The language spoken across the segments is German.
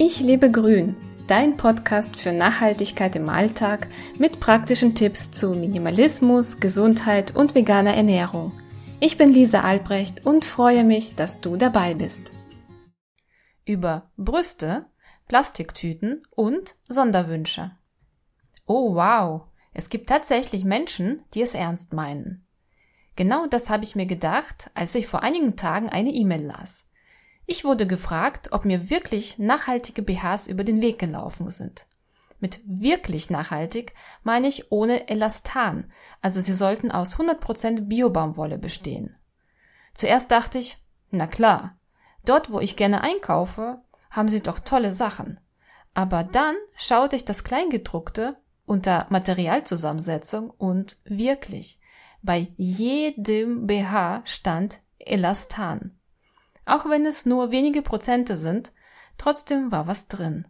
Ich lebe grün, dein Podcast für Nachhaltigkeit im Alltag mit praktischen Tipps zu Minimalismus, Gesundheit und veganer Ernährung. Ich bin Lisa Albrecht und freue mich, dass du dabei bist. Über Brüste, Plastiktüten und Sonderwünsche. Oh wow, es gibt tatsächlich Menschen, die es ernst meinen. Genau das habe ich mir gedacht, als ich vor einigen Tagen eine E-Mail las. Ich wurde gefragt, ob mir wirklich nachhaltige BHs über den Weg gelaufen sind. Mit wirklich nachhaltig meine ich ohne Elastan, also sie sollten aus 100% Biobaumwolle bestehen. Zuerst dachte ich, na klar, dort wo ich gerne einkaufe, haben sie doch tolle Sachen. Aber dann schaute ich das Kleingedruckte unter Materialzusammensetzung und wirklich, bei jedem BH stand Elastan. Auch wenn es nur wenige Prozente sind, trotzdem war was drin.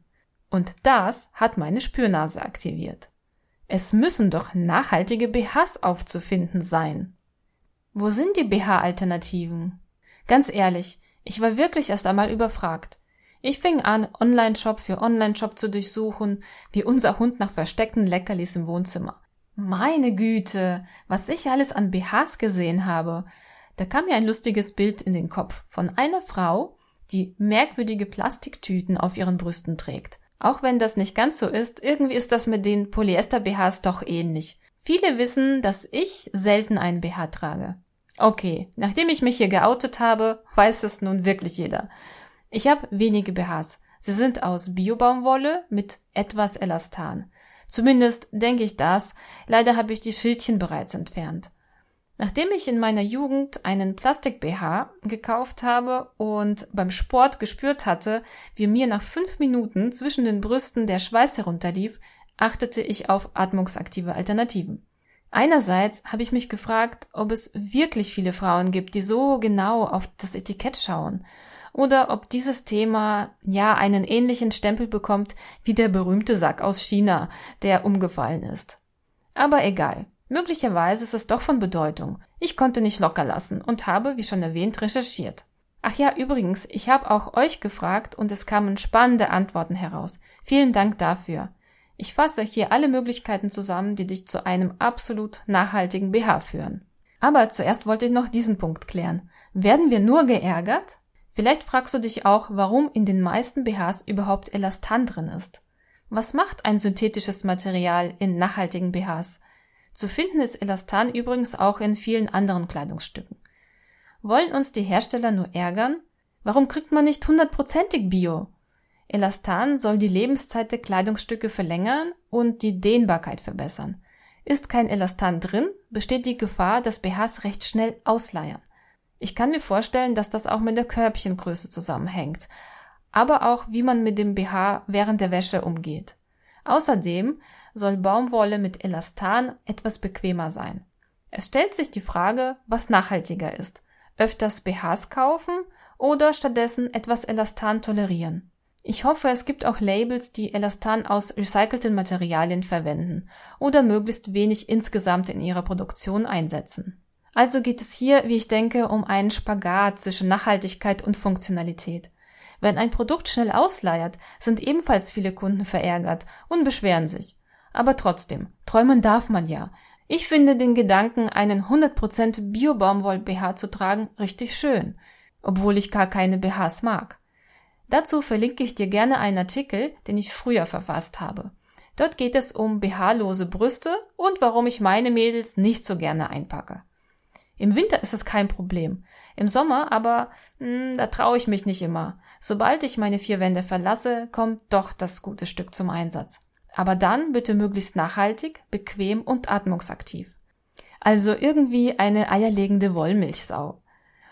Und das hat meine Spürnase aktiviert. Es müssen doch nachhaltige BHs aufzufinden sein. Wo sind die BH-Alternativen? Ganz ehrlich, ich war wirklich erst einmal überfragt. Ich fing an, Online-Shop für Online-Shop zu durchsuchen, wie unser Hund nach versteckten Leckerlis im Wohnzimmer. Meine Güte, was ich alles an BHs gesehen habe. Da kam mir ein lustiges Bild in den Kopf von einer Frau, die merkwürdige Plastiktüten auf ihren Brüsten trägt. Auch wenn das nicht ganz so ist, irgendwie ist das mit den Polyester-BHs doch ähnlich. Viele wissen, dass ich selten einen BH trage. Okay, nachdem ich mich hier geoutet habe, weiß es nun wirklich jeder. Ich habe wenige BHs. Sie sind aus Biobaumwolle mit etwas Elastan. Zumindest denke ich das. Leider habe ich die Schildchen bereits entfernt. Nachdem ich in meiner Jugend einen Plastik-BH gekauft habe und beim Sport gespürt hatte, wie mir nach fünf Minuten zwischen den Brüsten der Schweiß herunterlief, achtete ich auf atmungsaktive Alternativen. Einerseits habe ich mich gefragt, ob es wirklich viele Frauen gibt, die so genau auf das Etikett schauen, oder ob dieses Thema ja einen ähnlichen Stempel bekommt wie der berühmte Sack aus China, der umgefallen ist. Aber egal. Möglicherweise ist es doch von Bedeutung. Ich konnte nicht locker lassen und habe, wie schon erwähnt, recherchiert. Ach ja, übrigens, ich habe auch euch gefragt und es kamen spannende Antworten heraus. Vielen Dank dafür. Ich fasse hier alle Möglichkeiten zusammen, die dich zu einem absolut nachhaltigen BH führen. Aber zuerst wollte ich noch diesen Punkt klären. Werden wir nur geärgert? Vielleicht fragst du dich auch, warum in den meisten BHs überhaupt Elastan drin ist. Was macht ein synthetisches Material in nachhaltigen BHs? Zu finden ist Elastan übrigens auch in vielen anderen Kleidungsstücken. Wollen uns die Hersteller nur ärgern? Warum kriegt man nicht hundertprozentig Bio? Elastan soll die Lebenszeit der Kleidungsstücke verlängern und die Dehnbarkeit verbessern. Ist kein Elastan drin, besteht die Gefahr, dass BHs recht schnell ausleiern. Ich kann mir vorstellen, dass das auch mit der Körbchengröße zusammenhängt, aber auch wie man mit dem BH während der Wäsche umgeht. Außerdem soll Baumwolle mit Elastan etwas bequemer sein. Es stellt sich die Frage, was nachhaltiger ist. Öfters BHs kaufen oder stattdessen etwas Elastan tolerieren. Ich hoffe, es gibt auch Labels, die Elastan aus recycelten Materialien verwenden oder möglichst wenig insgesamt in ihrer Produktion einsetzen. Also geht es hier, wie ich denke, um einen Spagat zwischen Nachhaltigkeit und Funktionalität. Wenn ein Produkt schnell ausleiert, sind ebenfalls viele Kunden verärgert und beschweren sich. Aber trotzdem, träumen darf man ja. Ich finde den Gedanken, einen 100% Bio-Baumwoll-BH zu tragen, richtig schön, obwohl ich gar keine BHs mag. Dazu verlinke ich dir gerne einen Artikel, den ich früher verfasst habe. Dort geht es um BH-lose Brüste und warum ich meine Mädels nicht so gerne einpacke. Im Winter ist es kein Problem. Im Sommer aber, mh, hm, da traue ich mich nicht immer. Sobald ich meine vier Wände verlasse, kommt doch das gute Stück zum Einsatz. Aber dann bitte möglichst nachhaltig, bequem und atmungsaktiv. Also irgendwie eine eierlegende Wollmilchsau.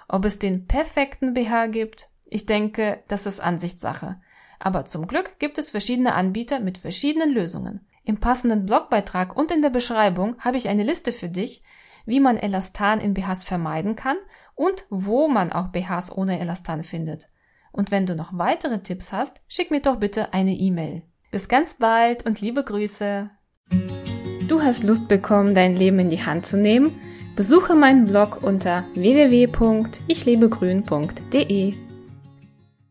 Ob es den perfekten BH gibt, ich denke, das ist Ansichtssache. Aber zum Glück gibt es verschiedene Anbieter mit verschiedenen Lösungen. Im passenden Blogbeitrag und in der Beschreibung habe ich eine Liste für dich, wie man Elastan in BHs vermeiden kann und wo man auch BHs ohne Elastan findet. Und wenn du noch weitere Tipps hast, schick mir doch bitte eine E-Mail. Bis ganz bald und liebe Grüße. Du hast Lust bekommen, dein Leben in die Hand zu nehmen? Besuche meinen Blog unter www.ichlebegrün.de.